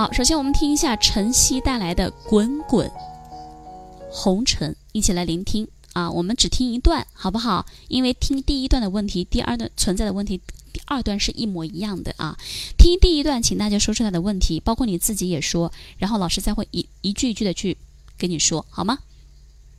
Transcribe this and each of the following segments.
好，首先我们听一下晨曦带来的《滚滚红尘》，一起来聆听啊。我们只听一段，好不好？因为听第一段的问题，第二段存在的问题，第二段是一模一样的啊。听第一段，请大家说出来的问题，包括你自己也说，然后老师再会一一句一句的去跟你说，好吗？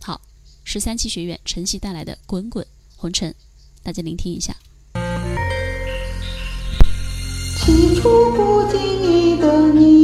好，十三期学员晨曦带来的《滚滚红尘》，大家聆听一下。起初不经意的你，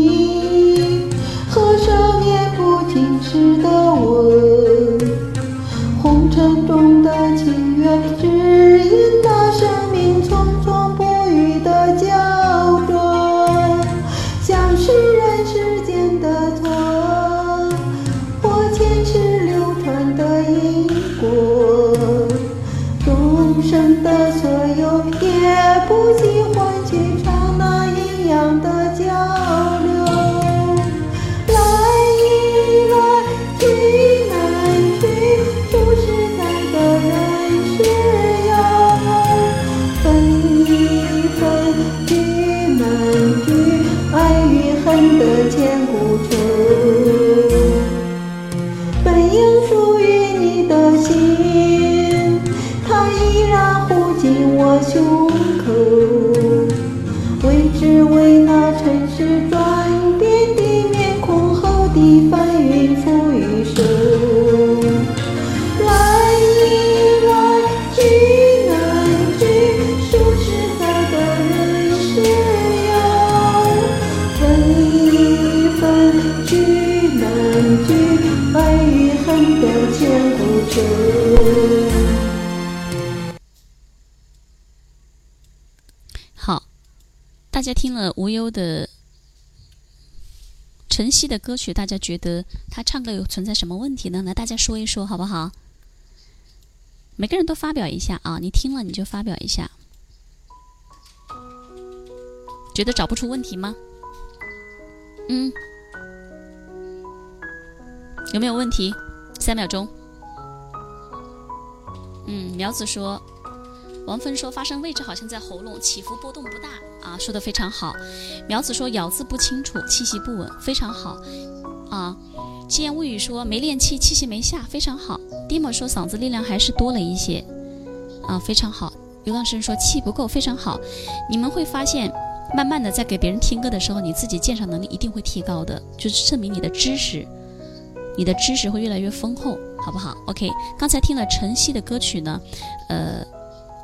的翻云覆雨手。来一来，去难聚，说实在的人世游。分一分，聚难聚，爱与恨的千古愁。好，大家听了无忧的晨曦的歌曲，大家觉得他唱歌有存在什么问题呢？来，大家说一说好不好？每个人都发表一下啊！你听了你就发表一下，觉得找不出问题吗？嗯，有没有问题？三秒钟。嗯，苗子说王芬说发声位置好像在喉咙，起伏波动不大啊，说的非常好。苗子说咬字不清楚，气息不稳，非常好啊。七言物语说没练气，气息没下，非常好。Dimo 说嗓子力量还是多了一些啊，非常好。流浪诗人说气不够，非常好。你们会发现，慢慢的在给别人听歌的时候，你自己鉴赏能力一定会提高的，就是证明你的知识，你的知识会越来越丰厚，好不好？OK，刚才听了晨曦的歌曲呢，呃。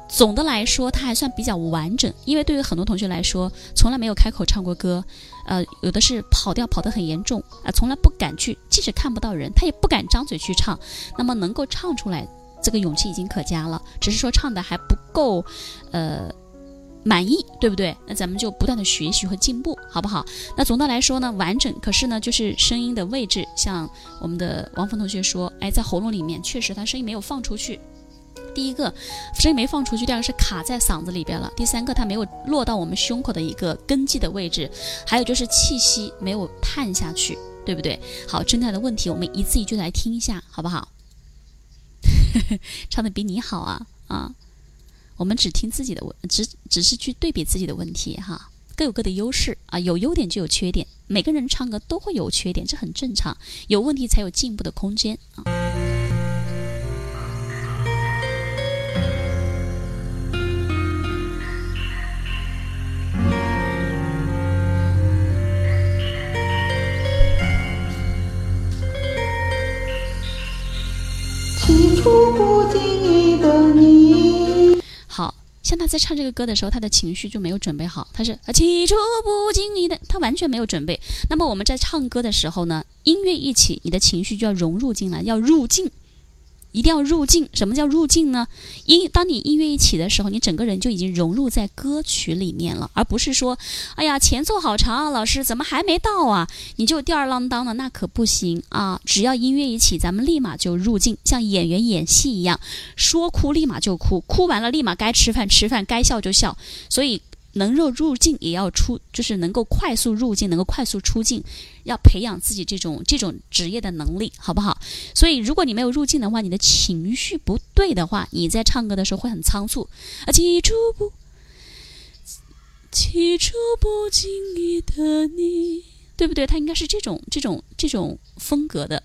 总的来说，它还算比较完整，因为对于很多同学来说，从来没有开口唱过歌，呃，有的是跑调跑得很严重啊、从来不敢去，即使看不到人，他也不敢张嘴去唱。那么能够唱出来，这个勇气已经可嘉了，只是说唱的还不够，呃，满意，对不对？那咱们就不断的学习和进步，好不好？那总的来说呢，完整，可是呢，就是声音的位置，像我们的王峰同学说，哎，在喉咙里面，确实他声音没有放出去。第一个声音没放出去，第二个是卡在嗓子里边了，第三个它没有落到我们胸口的一个根基的位置，还有就是气息没有探下去，对不对？好，针对的问题，我们一字一句来听一下，好不好？唱的比你好啊啊！我们只听自己的问，只只是去对比自己的问题哈，各有各的优势啊，有优点就有缺点，每个人唱歌都会有缺点，这很正常，有问题才有进步的空间啊。他在唱这个歌的时候，他的情绪就没有准备好，他是啊起初不经意的，他完全没有准备。那么我们在唱歌的时候呢，音乐一起，你的情绪就要融入进来，要入境，一定要入境。什么叫入境呢？音，当你音乐一起的时候，你整个人就已经融入在歌曲里面了，而不是说，哎呀前奏好长啊，老师怎么还没到啊？你就吊儿郎当的，那可不行啊！只要音乐一起，咱们立马就入境，像演员演戏一样，说哭立马就哭，哭完了立马该吃饭吃饭，该笑就笑。所以能够入境，也要出，就是能够快速入境，能够快速出境，要培养自己这种这种职业的能力，好不好？所以如果你没有入境的话，你的情绪不对的话，你在唱歌的时候会很仓促。啊，起初不，起初不经意的你，对不对？它应该是这种这种这种风格的。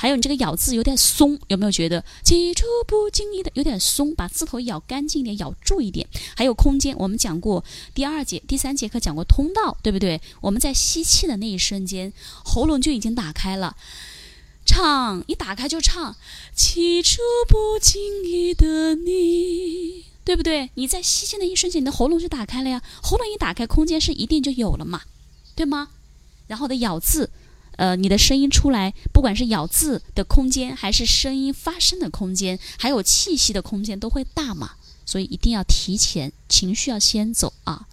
还有你这个咬字有点松，有没有觉得起初不经意的有点松？把字头咬干净一点，咬住一点。还有空间，我们讲过第二节、第三节课讲过通道，对不对？我们在吸气的那一瞬间，喉咙就已经打开了，唱一打开就唱起初不经意的你，对不对？你在吸气的一瞬间，你的喉咙就打开了呀。喉咙一打开，空间是一定就有了嘛，对吗？然后的咬字。呃，你的声音出来，不管是咬字的空间，还是声音发声的空间，还有气息的空间，都会大嘛。所以一定要提前，情绪要先走啊。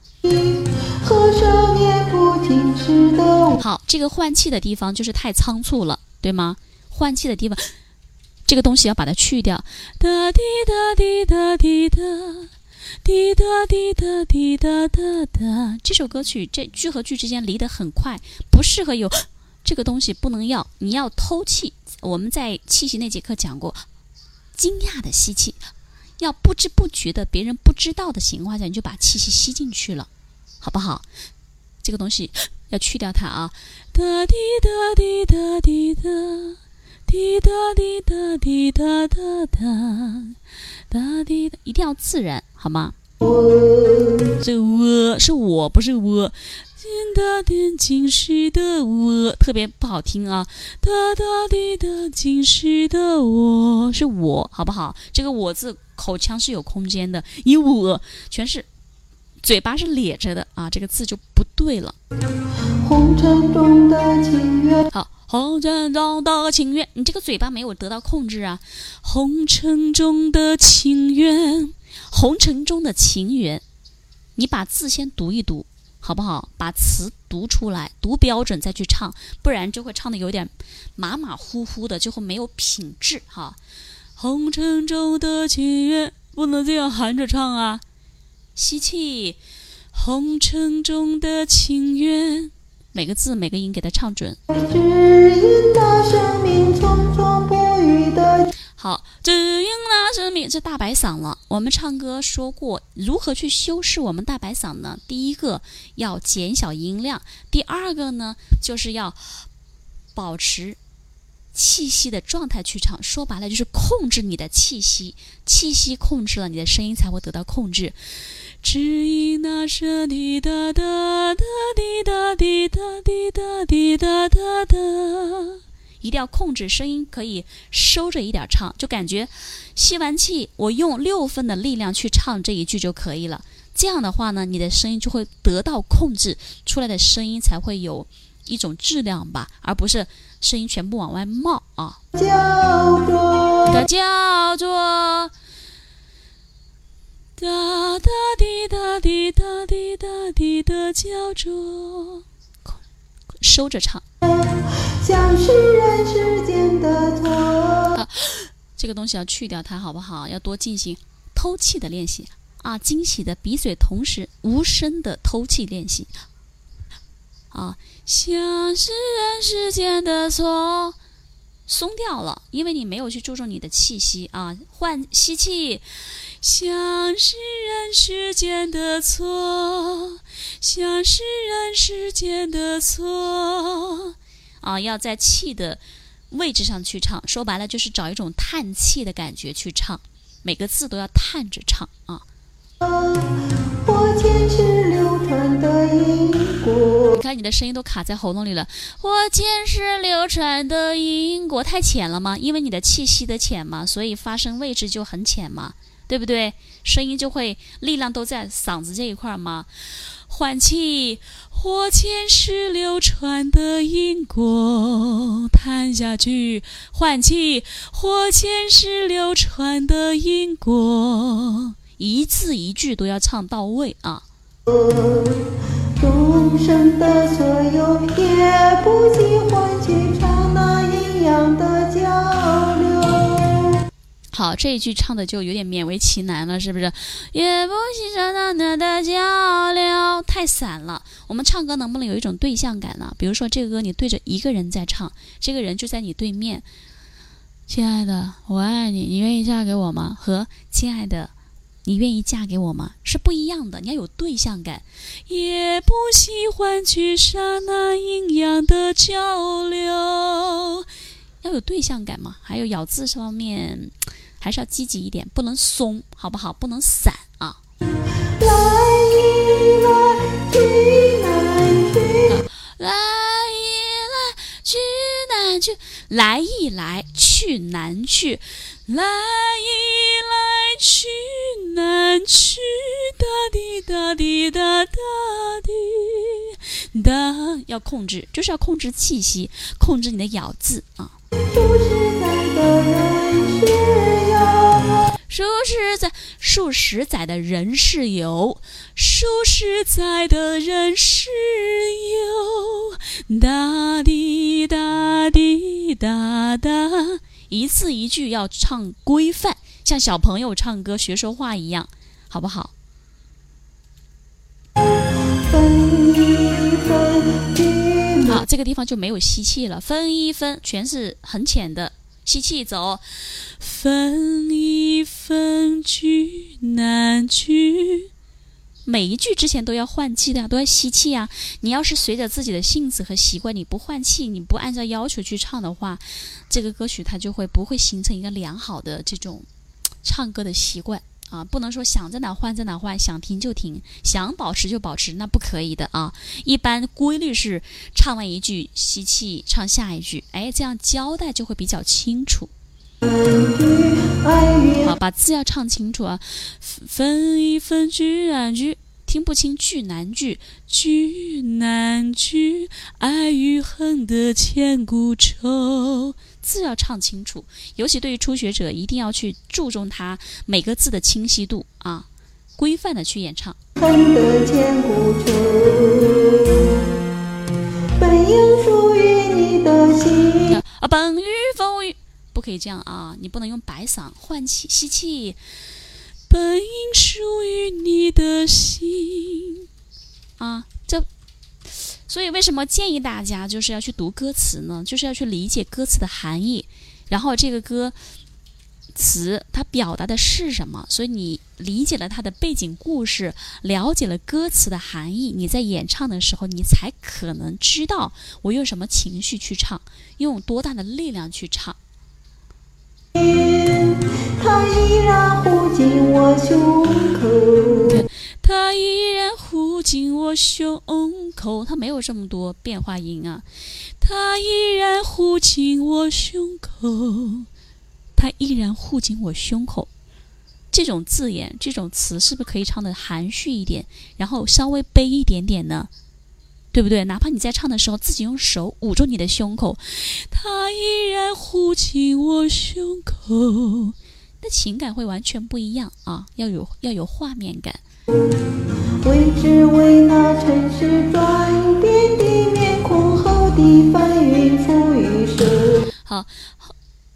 好，这个换气的地方就是太仓促了，对吗？换气的地方，这个东西要把它去掉。哒滴哒滴哒滴哒，滴答滴答滴答哒哒。这首歌曲这句和句之间离得很快，不适合有。这个东西不能要，你要偷气。我们在气息那节课讲过，惊讶的吸气，要不知不觉的，别人不知道的情况下，你就把气息吸进去了，好不好？这个东西要去掉它啊！哒滴哒滴哒滴哒，滴哒滴哒滴哒哒哒，哒滴，一定要自然，好吗？这我是我不是我。哒点金世的我特别不好听啊！哒哒滴答金石的我是我，好不好？这个我字口腔是有空间的，你我全是嘴巴是咧着的啊，这个字就不对了。红尘中的情缘，好，红尘中的情缘，你这个嘴巴没有得到控制啊！红尘中的情缘，红尘中的情缘，你把字先读一读。好不好？把词读出来，读标准再去唱，不然就会唱的有点马马虎虎的，就会没有品质哈。红尘中的情缘，不能这样含着唱啊！吸气，红尘中的情缘，每个字每个音给它唱准。只因那生命匆匆好，只因那生命是大白嗓了。我们唱歌说过如何去修饰我们大白嗓呢？第一个要减小音量，第二个呢就是要保持气息的状态去唱。说白了就是控制你的气息，气息控制了，你的声音才会得到控制。只因那声滴答答答滴答滴答滴答滴答答答。一定要控制声音，可以收着一点唱，就感觉吸完气，我用六分的力量去唱这一句就可以了。这样的话呢，你的声音就会得到控制，出来的声音才会有一种质量吧，而不是声音全部往外冒啊。叫做的叫做哒哒滴答滴答滴答滴的叫做，收着唱。像是人世间的错。这个东西要去掉它，好不好？要多进行偷气的练习啊！惊喜的鼻嘴同时无声的偷气练习啊！像是人世间的错，松掉了，因为你没有去注重你的气息啊！换吸气，像是人世间的错，像是人世间的错。啊，要在气的位置上去唱，说白了就是找一种叹气的感觉去唱，每个字都要叹着唱啊。你看你的声音都卡在喉咙里了，我前世流传的因果太浅了吗？因为你的气息的浅嘛，所以发声位置就很浅嘛，对不对？声音就会力量都在嗓子这一块嘛。换气，或前世流传的因果，叹下去。换气，或前世流传的因果，一字一句都要唱到位啊。众生的所有，也不及换气唱那阴阳的交流。好，这一句唱的就有点勉为其难了，是不是？也不惜这难得的交流，太散了。我们唱歌能不能有一种对象感呢？比如说这个歌你对着一个人在唱，这个人就在你对面。亲爱的，我爱你，你愿意嫁给我吗？和亲爱的，你愿意嫁给我吗？是不一样的，你要有对象感。也不喜欢去刹那阴阳的交流，要有对象感嘛。还有咬字方面，还是要积极一点，不能松，好不好？不能散啊。来一来去难去，来一来去难去，来一来去难去，来一来去难去，哒滴哒滴哒哒滴哒，要控制，就是要控制气息，控制你的咬字啊。说实在的人有。说实在，数十载的人是有，数十载的人是有，哒滴哒滴哒哒，一字一句要唱规范，像小朋友唱歌学说话一样，好不好？好，这个地方就没有吸气了，分一分全是很浅的。吸气走，分一分聚难聚。每一句之前都要换气的呀，都要吸气呀。你要是随着自己的性子和习惯，你不换气，你不按照要求去唱的话，这个歌曲它就会不会形成一个良好的这种唱歌的习惯啊。不能说想在哪换在哪换，想停就停，想保持就保持，那不可以的啊。一般规律是唱完一句吸气，唱下一句，哎，这样交代就会比较清楚。好，把字要唱清楚啊！分一分居两居，听不清句难句，句难句，爱与恨的千古愁。字要唱清楚，尤其对于初学者，一定要去注重它每个字的清晰度啊，规范的去演唱。恨的千古愁，本应属于你的心。啊，本欲风雨，不可以这样啊！你不能用白嗓换气吸气，本应属于你的心啊！这，所以为什么建议大家就是要去读歌词呢？就是要去理解歌词的含义，然后这个歌词它表达的是什么？所以你理解了它的背景故事，了解了歌词的含义，你在演唱的时候，你才可能知道我用什么情绪去唱，用多大的力量去唱。它依然护紧我胸口，它依然护紧我胸口，它没有这么多变化音啊。它依然护紧我胸口，它依然护紧我胸口。这种字眼，这种词，是不是可以唱的含蓄一点，然后稍微悲一点点呢？对不对？哪怕你在唱的时候，自己用手捂住你的胸口，它依然护紧我胸口，那情感会完全不一样啊！要有要有画面感。为只为那尘世转变的面孔后的翻云覆雨手。好，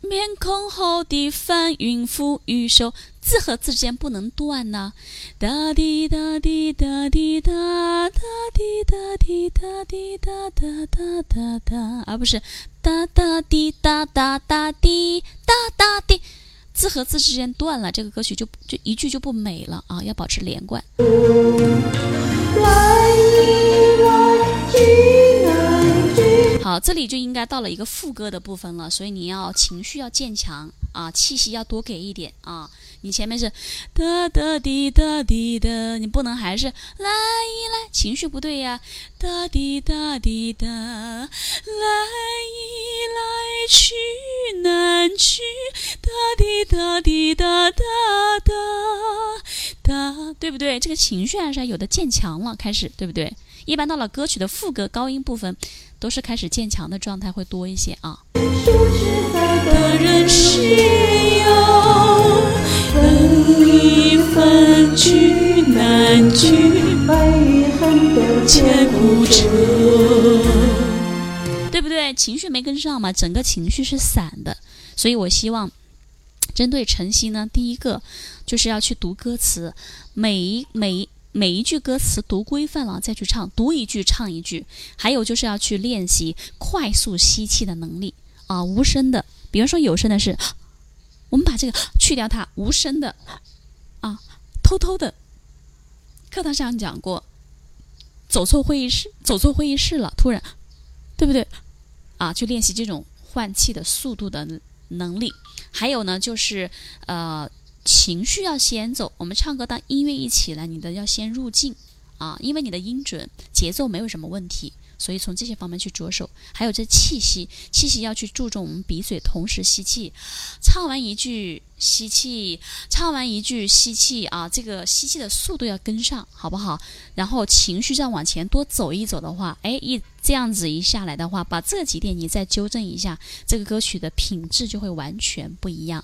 面孔后的翻云覆雨手，字和字之间不能断呢。哒滴哒滴哒滴哒哒滴哒滴哒滴哒哒哒哒哒，而不是哒哒滴哒哒哒滴哒哒滴。字和字之间断了，这个歌曲就就一句就不美了啊！要保持连贯。来一来，这里就应该到了一个副歌的部分了，所以你要情绪要渐强啊，气息要多给一点啊。你前面是哒哒滴哒滴的，你不能还是来一来，情绪不对呀。哒滴哒滴哒，来一来去难去，哒滴哒滴哒哒哒哒，对不对？这个情绪还是要有的渐强了，开始对不对？一般到了歌曲的副歌高音部分，都是开始渐强的状态会多一些啊。的的人是有，分一分聚难聚，恨的千古愁。对不对？情绪没跟上嘛，整个情绪是散的，所以我希望。针对晨曦呢，第一个就是要去读歌词，每一每一每一句歌词读规范了再去唱，读一句唱一句。还有就是要去练习快速吸气的能力啊，无声的，比如说有声的是，我们把这个去掉它，无声的啊，偷偷的，课堂上讲过，走错会议室，走错会议室了，突然，对不对？啊，去练习这种换气的速度的能力。还有呢，就是呃，情绪要先走。我们唱歌，当音乐一起来，你的要先入境啊，因为你的音准、节奏没有什么问题。所以从这些方面去着手，还有这气息，气息要去注重我们鼻嘴同时吸气，唱完一句吸气，唱完一句吸气啊，这个吸气的速度要跟上，好不好？然后情绪再往前多走一走的话，哎，一这样子一下来的话，把这几点你再纠正一下，这个歌曲的品质就会完全不一样，